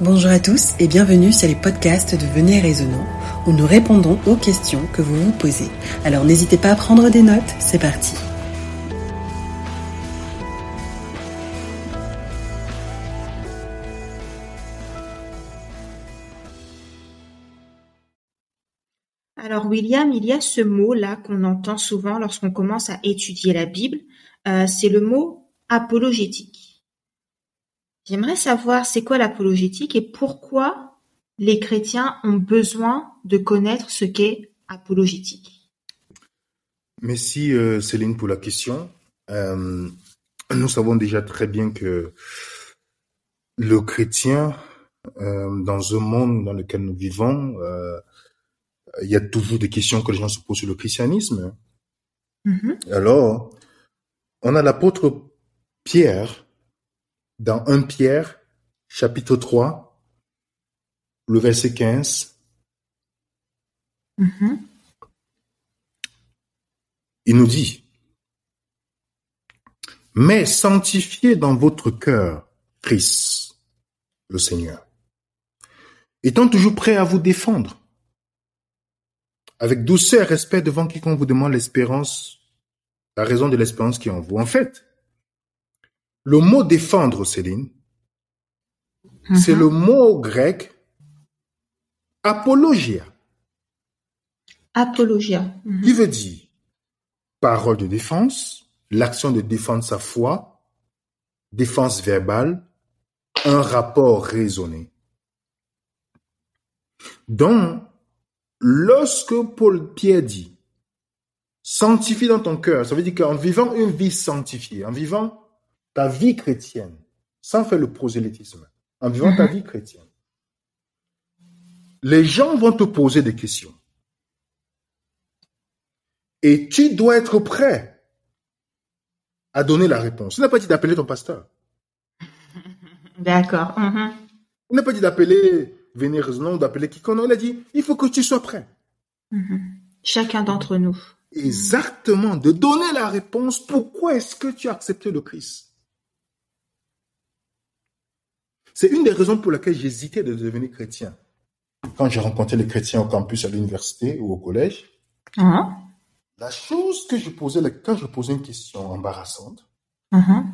Bonjour à tous et bienvenue sur les podcasts de Venez Raisonnant où nous répondons aux questions que vous vous posez. Alors n'hésitez pas à prendre des notes, c'est parti. Alors William, il y a ce mot-là qu'on entend souvent lorsqu'on commence à étudier la Bible, euh, c'est le mot apologétique. J'aimerais savoir c'est quoi l'apologétique et pourquoi les chrétiens ont besoin de connaître ce qu'est apologétique? Merci euh, Céline pour la question. Euh, nous savons déjà très bien que le chrétien, dans un monde dans lequel nous vivons, il y a toujours des questions que les gens se posent sur le christianisme. Mm-hmm. Alors, on a l'apôtre Pierre dans 1 Pierre, chapitre 3, le verset 15. Mm-hmm. Il nous dit, mais sanctifiez dans votre cœur Christ, le Seigneur, étant toujours prêt à vous défendre avec douceur et respect devant quiconque vous demande l'espérance, la raison de l'espérance qui est en vous. En fait, le mot défendre, Céline, c'est le mhm. mot grec apologia. Apologia. Mhm. Qui veut dire parole de défense, l'action de défendre sa foi, défense verbale, un rapport raisonné. Donc, Lorsque Paul Pierre dit sanctifie dans ton cœur, ça veut dire qu'en vivant une vie sanctifiée, en vivant ta vie chrétienne, sans faire le prosélytisme, en vivant ta mhm. vie chrétienne, les gens vont te poser des questions. Et tu dois être prêt à donner la réponse. Il n'a pas dit d'appeler ton pasteur. D'accord. Mhm. Il n'a pas dit d'appeler venir ou d'appeler quiconque. Il a dit, il faut que tu sois prêt. Mm-hmm. Chacun d'entre nous. Exactement, de donner la réponse, pourquoi est-ce que tu as accepté le Christ? C'est une des raisons pour laquelle j'hésitais de devenir chrétien. Quand j'ai rencontré les chrétiens au campus, à l'université ou au collège, uh-huh. la chose que je posais, quand je posais une question embarrassante, uh-huh.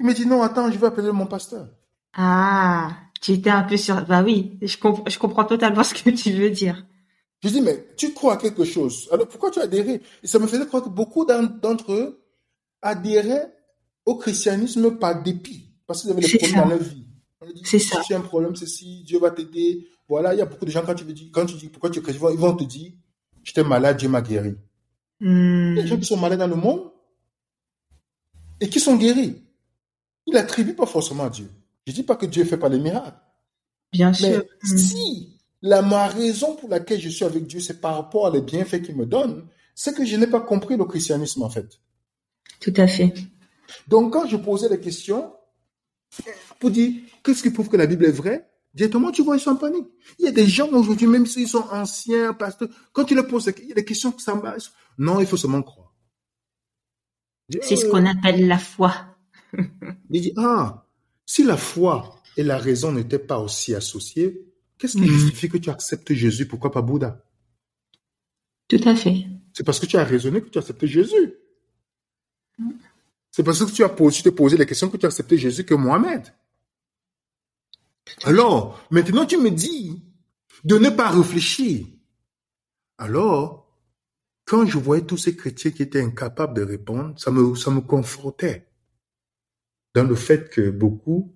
il me dit non, attends, je vais appeler mon pasteur. Ah, tu étais un peu sur. Bah oui, je, je comprends totalement ce que tu veux dire. Je dis, mais tu crois à quelque chose. Alors pourquoi tu adhéré? Et ça me faisait croire que beaucoup d'entre eux adhéraient au christianisme par dépit, parce qu'ils avaient des problèmes dans leur vie. C'est ça. Si tu as un problème, c'est si Dieu va t'aider. Voilà, il y a beaucoup de gens, quand tu, dis, quand tu dis pourquoi tu es chrétien, ils vont te dire, j'étais malade, Dieu m'a guéri. Hmm. Il y a des gens qui sont malades dans le monde et qui sont guéris. Ils n'attribuent pas forcément à Dieu. Je dis pas que Dieu fait pas les miracles. Bien sûr. Mais si la ma raison pour laquelle je suis avec Dieu, c'est par rapport à les bienfaits qu'il me donne, c'est que je n'ai pas compris le christianisme en fait. Tout à fait. Donc quand je posais des questions pour dire qu'est-ce qui prouve que la Bible est vraie, directement tu vois ils sont en panique. Il y a des gens aujourd'hui même s'ils sont anciens pasteurs, quand tu leur poses il y a des questions qui s'embassent. Non, il faut seulement croire. C'est ce qu'on appelle la foi. il dit ah si la foi et la raison n'étaient pas aussi associées, qu'est-ce qui hmm. justifie que tu acceptes Jésus? Pourquoi pas Bouddha? Tout à fait. C'est parce que tu as raisonné que tu as accepté Jésus. C'est parce que tu as posé, tu posé la question que tu as accepté Jésus que Mohamed. Alors, maintenant tu me dis de ne pas réfléchir. Alors, quand je voyais tous ces chrétiens qui étaient incapables de répondre, ça me, ça me confortait dans le fait que beaucoup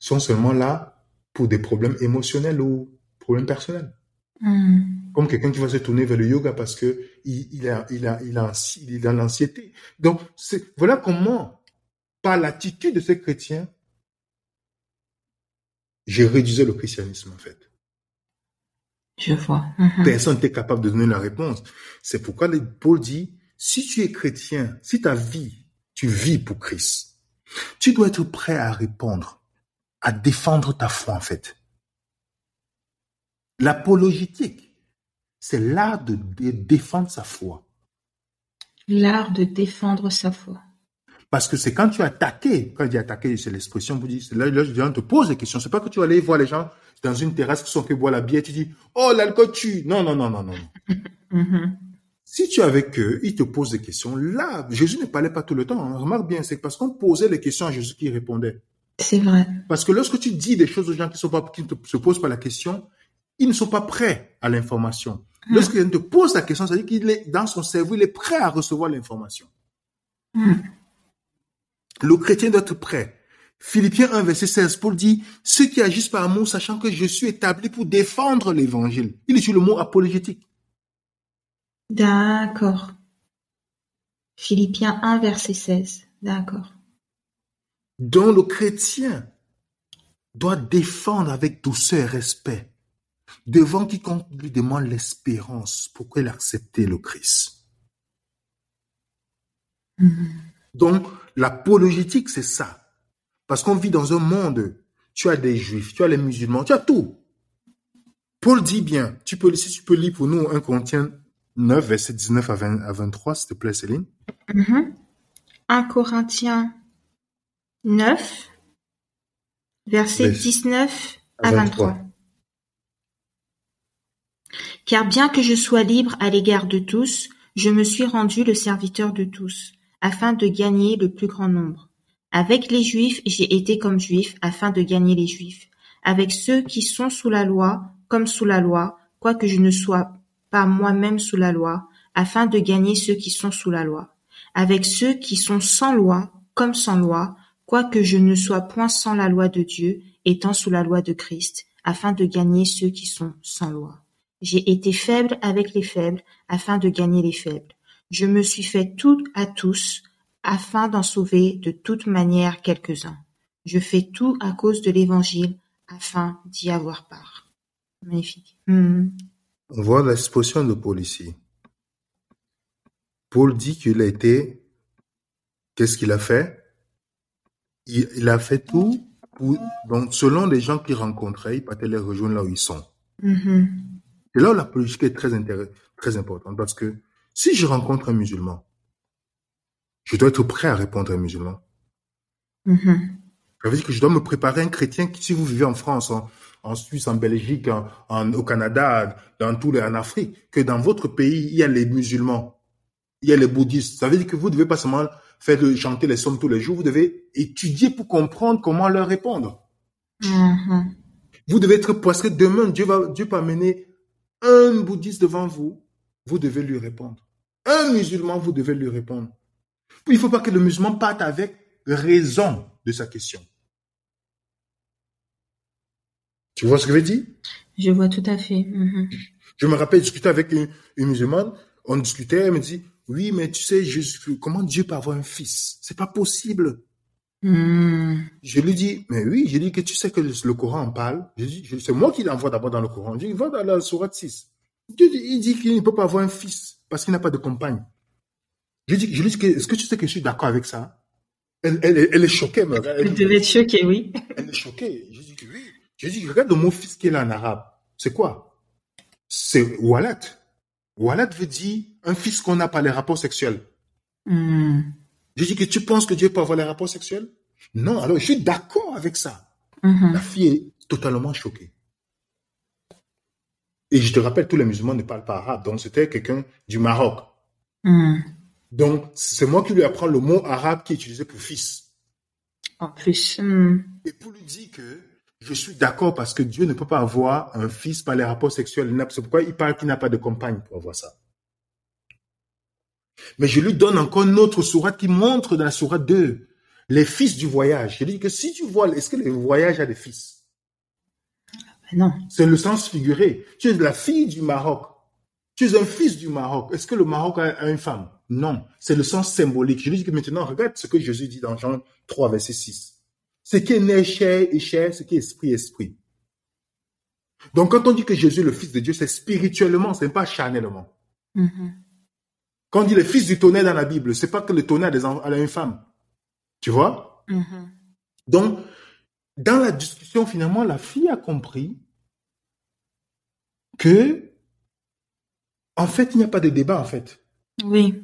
sont seulement là pour des problèmes émotionnels ou problèmes personnels. Hmm. Comme quelqu'un qui va se tourner vers le yoga parce que il, a, il a, il a, il est dans l'anxiété. Donc, voilà comment, par l'attitude de ces chrétiens, j'ai réduisais le christianisme, en fait. Je vois. Mhm. Personne n'était capable de donner la réponse. C'est pourquoi Paul dit, si tu es chrétien, si ta vie, tu vis pour Christ, tu dois être prêt à répondre, à défendre ta foi en fait. L'apologétique, c'est l'art de, défendre sa foi. L'art de défendre sa foi. Parce que c'est quand tu as attaqué, quand je dis attaqué, c'est l'expression, vous dites, là, là, les gens te posent des questions. C'est pas que tu vas aller voir les gens dans une terrasse qui sont que boire la bière, tu dis, oh, l'alcool tue. Non, non, non, non, non. Mhm. Si tu es avec eux, ils te posent des questions. Là, Jésus ne parlait pas tout le temps. hein. Remarque bien, c'est parce qu'on posait les questions à Jésus qui répondait. C'est vrai. Parce que lorsque tu dis des choses aux gens qui sont pas, qui ne te, se posent pas la question, ils ne sont pas prêts à l'information. Mm. Lorsqu'ils te pose la question, ça veut dire qu'il est, dans son cerveau, il est prêt à recevoir l'information. Mm. Le chrétien doit être prêt. Philippiens 1, verset 16, Paul dit, ceux qui agissent par amour, sachant que je suis établi pour défendre l'évangile. Il utilise le mot apologétique. D'accord. Philippiens 1, verset 16. D'accord. dont le chrétien doit défendre avec douceur et respect devant quiconque lui demande l'espérance pour qu'il accepte le Christ. Mhm. Donc, l'apologétique, c'est ça. Parce qu'on vit dans un monde, tu as des juifs, tu as les musulmans, tu as tout. Paul dit bien, tu peux, si tu peux lire pour nous 1 Corinthiens 9, verset 19 à, 20 à 23, s'il te plaît, Céline. Mhm. 1 Corinthiens 9, verset Verset 19 à à 23. 23. Car bien que je sois libre à l'égard de tous, je me suis rendu le serviteur de tous, afin de gagner le plus grand nombre. Avec les Juifs, j'ai été comme Juif, afin de gagner les Juifs. Avec ceux qui sont sous la loi, comme sous la loi, quoique je ne sois pas moi-même sous la loi, afin de gagner ceux qui sont sous la loi. Avec ceux qui sont sans loi, comme sans loi, quoique je ne sois point sans la loi de Dieu, étant sous la loi de Christ, afin de gagner ceux qui sont sans loi. J'ai été faible avec les faibles, afin de gagner les faibles. Je me suis fait tout à tous, afin d'en sauver de toute manière quelques-uns. Je fais tout à cause de l'évangile, afin d'y avoir part. Magnifique. Hmm. On voit l'expression de Paul ici. Paul dit qu'il a été, qu'est-ce qu'il a fait? Il, il a fait tout pour, donc, selon les gens qu'il rencontrait, il partait les rejoindre là où ils sont. Mhm. Et là où la politique est très, très importante parce que si je rencontre un musulman, je dois être prêt à répondre à un musulman. Mhm. Ça veut dire que je dois me préparer un chrétien qui, si vous vivez en France, en, en Suisse, en Belgique, en, en- au Canada, dans les, en Afrique, que dans votre pays, il y a les musulmans, il y a les bouddhistes. Ça veut dire que vous devez pas seulement faire de chanter les sommes tous les jours, vous devez étudier pour comprendre comment leur répondre. Mhm. Vous devez être, parce que demain, Dieu va, Dieu peut amener un bouddhiste devant vous, vous devez lui répondre. Un musulman, vous devez lui répondre. Il ne faut pas que le musulman parte avec raison de sa question. Tu vois ce que je veux dire? Je vois tout à fait. Mhm. Je me rappelle discuter avec une, une musulmane, on discutait, elle me dit, oui, mais tu sais, Jésus, comment Dieu peut avoir un fils? C'est pas possible. Hmm. Je lui dis, mais oui, je lui dis que tu sais que le, le Coran en parle. Je dis, c'est moi qui l'envoie d'abord dans le Coran. Je dis, va dans la sourate 6. Dieu dit- il dit qu'il ne peut pas avoir un fils parce qu'il n'a pas de compagne. Je lui dis, je lui dis que, est-ce que tu sais que je suis d'accord avec ça? Elle, elle, elle est choquée, mais Vous elle, devez être choqué, oui. elle est choquée. Je dis que oui. Je dis, regarde le mot fils qu'il a en arabe. C'est quoi? C'est walat. Walat veut dire un fils qu'on n'a pas les rapports sexuels. Hmm. Je dis que tu penses que Dieu peut avoir les rapports sexuels? Non, alors je suis d'accord avec ça. Mhm. La fille est totalement choquée. Et je te rappelle, tous les musulmans ne parlent pas arabe. Donc, c'était quelqu'un du Maroc. Hmm. Donc, c'est moi qui lui apprends le mot arabe qui est utilisé pour fils. En plus. hmm. Et pour lui dire que je suis d'accord parce que Dieu ne peut pas avoir un fils par les rapports sexuels. C'est pourquoi il parle qu'il n'a pas de compagne pour avoir ça. Mais je lui donne encore une autre sourate qui montre dans la sourate 2 les fils du voyage. Je lui dis que si tu vois, est-ce que le voyage a des fils? Ben non. C'est le sens figuré. Tu es la fille du Maroc. Tu es un fils du Maroc. Est-ce que le Maroc a, une femme? Non. C'est le sens symbolique. Je lui dis que maintenant, regarde ce que Jésus dit dans Jean 3, verset 6. Ce qui est né chair est chair, ce qui est esprit esprit. Donc quand on dit que Jésus est le Fils de Dieu, c'est spirituellement, c'est pas charnellement. Mhm. Quand on dit le Fils du tonnerre dans la Bible, c'est pas que le tonnerre a des en- a une femme. Tu vois? Mhm. Donc, dans la discussion, finalement, la fille a compris que, en fait, il n'y a pas de débat, en fait. Oui.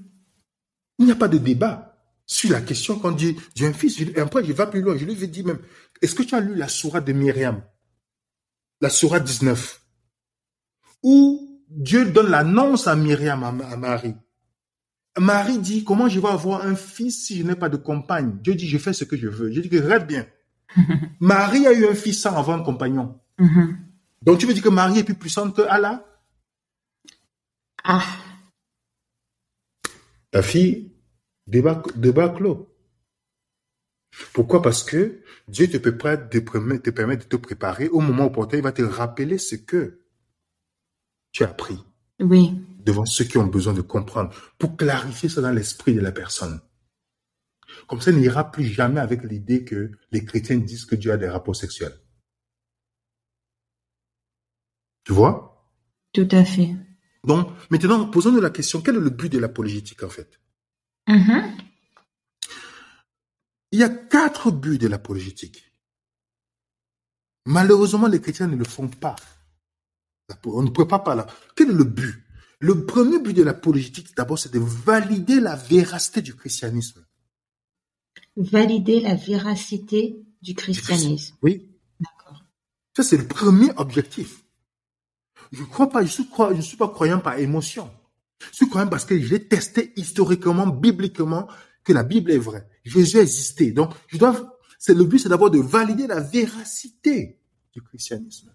Il n'y a pas de débat. sur la question quand Dieu, Dieu un fils. Et après, je vais plus loin. Je lui ai dit même, est-ce que tu as lu la sourate de Myriam? La sourate 19. Où Dieu donne l'annonce à Myriam, à, Marie. Marie dit, comment je vais avoir un fils si je n'ai pas de compagne? Dieu dit, je fais ce que je veux. Je dis que rêve bien. Marie a eu un fils sans avoir un compagnon. Mm-hmm. Donc tu veux dire que Marie est plus puissante que Allah? Ah. Ta fille, débat, débat clos. Pourquoi? Parce que Dieu te, peut te, permet, te permet de te préparer. Au moment opportun, il va te rappeler ce que tu as appris. Oui. Devant ceux qui ont besoin de comprendre. Pour clarifier ça dans l'esprit de la personne. Comme ça, il n'ira plus jamais avec l'idée que les chrétiens disent que Dieu a des rapports sexuels. Tu vois? Tout à fait. Donc, maintenant, posons-nous la question, quel est le but de l'apologétique en fait? Mm-hmm. Il y a quatre buts de l'apologétique. Malheureusement, les chrétiens ne le font pas. On ne prépare pas là. Quel est le but? Le premier but de l'apologétique, d'abord, c'est de valider la véracité du christianisme. Valider la véracité du christianisme. Oui. D'accord. Ça, c'est le premier objectif. Je crois pas, je suis, je suis pas croyant par émotion. Je suis croyant parce que j'ai testé historiquement, bibliquement, que la Bible est vraie. Jésus a existé. Donc, je dois, c'est le but, c'est d'abord de valider la véracité du christianisme.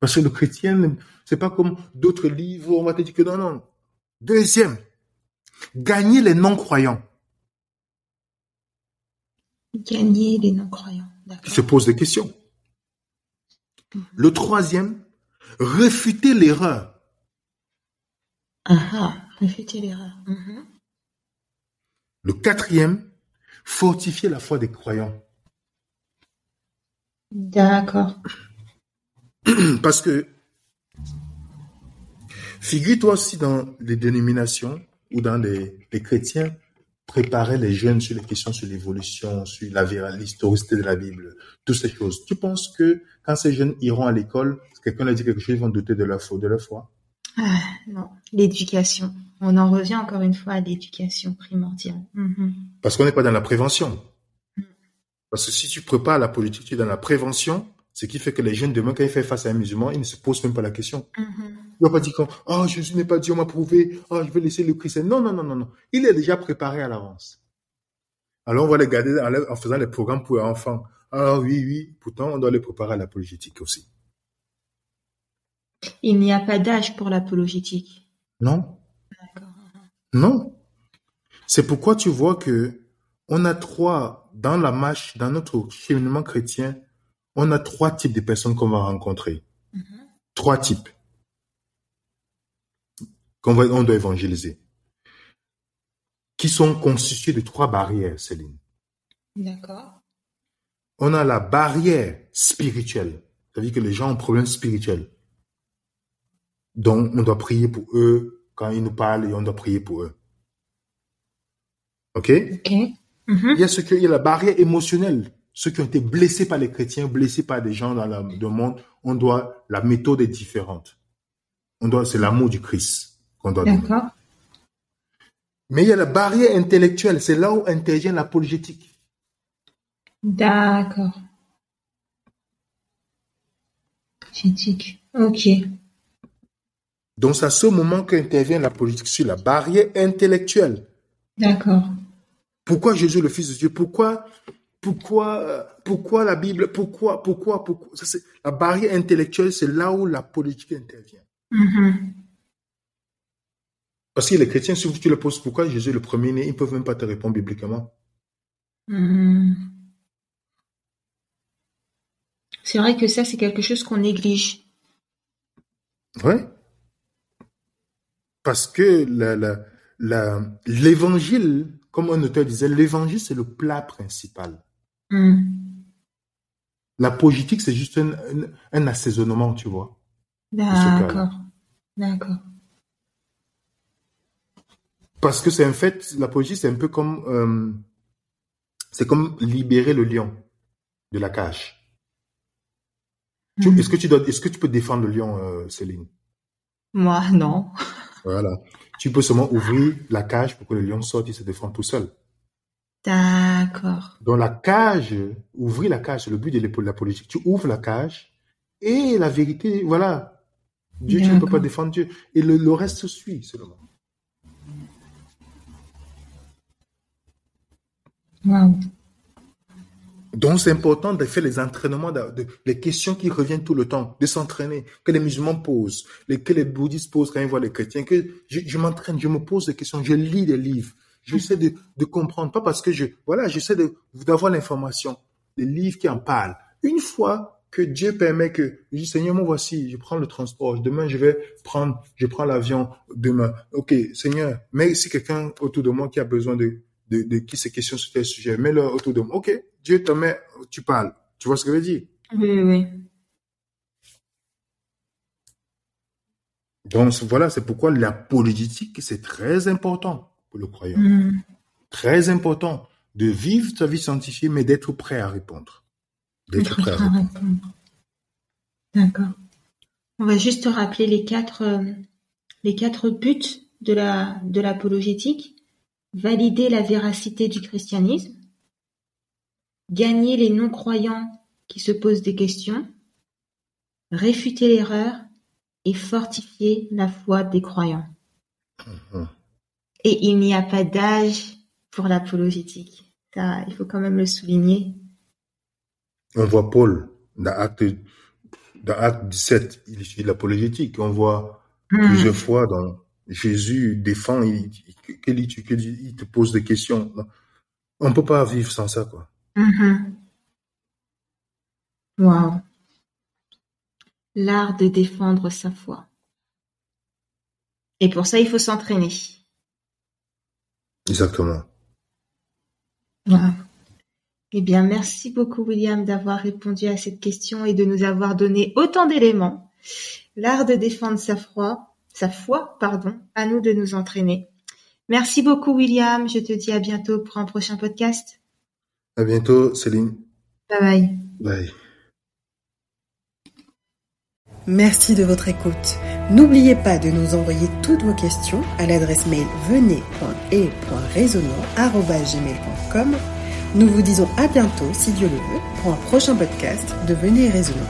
Parce que le chrétien, c'est pas comme d'autres livres, on va te dire que non, non. Deuxième, gagner les non-croyants. Gagner les non-croyants, d'accord. Se pose des questions. Mhm. Le troisième, Réfuter l'erreur. Ah, ah réfuter l'erreur. Mhm. Le quatrième, fortifier la foi des croyants. D'accord. Parce que, figure-toi aussi dans les dénominations ou dans les, les chrétiens, préparer les jeunes sur les questions sur l'évolution, sur la l'historicité de la Bible, toutes ces choses. Tu penses que quand ces jeunes iront à l'école, quelqu'un leur dit quelque chose, ils vont douter de leur foi, de leur foi? Ah, Non, l'éducation. On en revient encore une fois à l'éducation primordiale. Mhm. Parce qu'on n'est pas dans la prévention. Mm. Parce que si tu prépares la politique, tu es dans la prévention, ce qui fait que les jeunes demain, quand ils font face à un musulman, ils ne se posent même pas la question. Mhm. Il ne va pas dire quand, oh, Jésus n'est pas Dieu, on m'a prouvé, oh, je vais laisser le Christ. Non, non, non, non, non. Il est déjà préparé à l'avance. Alors, on va les garder en faisant les programmes pour enfants. Ah oui, oui. Pourtant, on doit les préparer à l'apologétique aussi. Il n'y a pas d'âge pour l'apologétique. Non. Non. C'est pourquoi tu vois que on a trois, dans la marche, dans notre cheminement chrétien, on a trois types de personnes qu'on va rencontrer. Mm-hmm. Trois types qu'on on doit évangéliser. Qui sont constitués de trois barrières, Céline. D'accord. On a la barrière spirituelle. C'est-à-dire que les gens ont un problème spirituel. Donc, on doit prier pour eux quand ils nous parlent et on doit prier pour eux. OK? OK. Il y a ce il y a la barrière émotionnelle. Ceux qui ont été blessés par les chrétiens, blessés par des gens dans le monde, on doit, la méthode est différente. On doit, c'est l'amour du Christ qu'on doit donner. D'accord. Mais il y a la barrière intellectuelle, c'est là où intervient l'apologétique. D'accord. Apologétique. Ok. Donc c'est à ce moment qu'intervient la politique sur la barrière intellectuelle. D'accord. Pourquoi Jésus le Fils de Dieu Pourquoi pourquoi pourquoi la Bible Pourquoi pourquoi pourquoi Ça, La barrière intellectuelle, c'est là où la politique intervient. Mm-hmm. Parce que les chrétiens, si tu leur poses pourquoi Jésus est le premier-né, ils ne peuvent même pas te répondre bibliquement. Mm-hmm. C'est vrai que ça, c'est quelque chose qu'on néglige. Oui. Parce que l'évangile, comme un auteur disait, l'évangile, c'est le plat principal. Hmm. La politique, c'est juste un, assaisonnement, tu vois. D'accord. D'accord. Parce que c'est en fait, la politique, c'est un peu comme, euh, c'est comme libérer le lion de la cage. Hmm. Est-ce que tu dois, est-ce que tu peux défendre le lion, euh, Céline? Moi, non. Voilà. Tu peux seulement ouvrir la cage pour que le lion sorte, il se défend tout seul. D'accord. Dans la cage, ouvrir la cage, c'est le but de la politique. Tu ouvres la cage et la vérité, voilà. Dieu, tu ne peux pas défendre Dieu. Et le, le reste suit seulement. Wow. Donc, c'est important de faire les entraînements, de, de- les questions qui reviennent tout le temps, de s'entraîner, que les musulmans posent, les, que les bouddhistes posent quand ils voient les chrétiens, que je, je m'entraîne, je me pose des questions, je lis des livres, j'essaie de, de comprendre, pas parce que je, voilà, j'essaie de, d'avoir l'information, les livres qui en parlent. Une fois que Dieu permet que, je dis, Seigneur, moi voici, je prends le transport, demain je vais prendre, je prends l'avion, demain. Ok, Seigneur, mais si quelqu'un autour de moi qui a besoin de, de, de qui se questionne sur tel sujet, mets-le autour de moi. Ok, Dieu te met, tu parles. Tu vois ce que je veux dire? Oui, oui, oui. Donc voilà, c'est pourquoi la politique, c'est très important pour le croyant. Hmm. Très important de vivre sa vie sanctifiée, mais d'être prêt à répondre. D'être prêt à répondre. D'accord. On va juste rappeler les quatre, euh, les quatre buts de la, de l'apologétique. Valider la véracité du christianisme. Gagner les non-croyants qui se posent des questions. Réfuter l'erreur et fortifier la foi des croyants. Mhm. Et il n'y a pas d'âge pour l'apologétique. Ça, il faut quand même le souligner. On voit Paul dans Acte, dans Acte 17, il utilise l'apologétique. On voit Hmm. plusieurs fois dans Jésus défend, il, te pose des questions. On peut pas vivre sans ça, quoi. Mhm. Wow. L'art de défendre sa foi. Et pour ça, il faut s'entraîner. Exactement. Wow. Eh bien, merci beaucoup, William, d'avoir répondu à cette question et de nous avoir donné autant d'éléments. L'art de défendre sa foi, sa foi, pardon, à nous de nous entraîner. Merci beaucoup, William. Je te dis à bientôt pour un prochain podcast. À bientôt, Céline. Bye bye. Bye. Merci de votre écoute. N'oubliez pas de nous envoyer toutes vos questions à l'adresse mail venez.et.raisonnant.gmail.com. Nous vous disons à bientôt, si Dieu le veut, pour un prochain podcast de Venez et.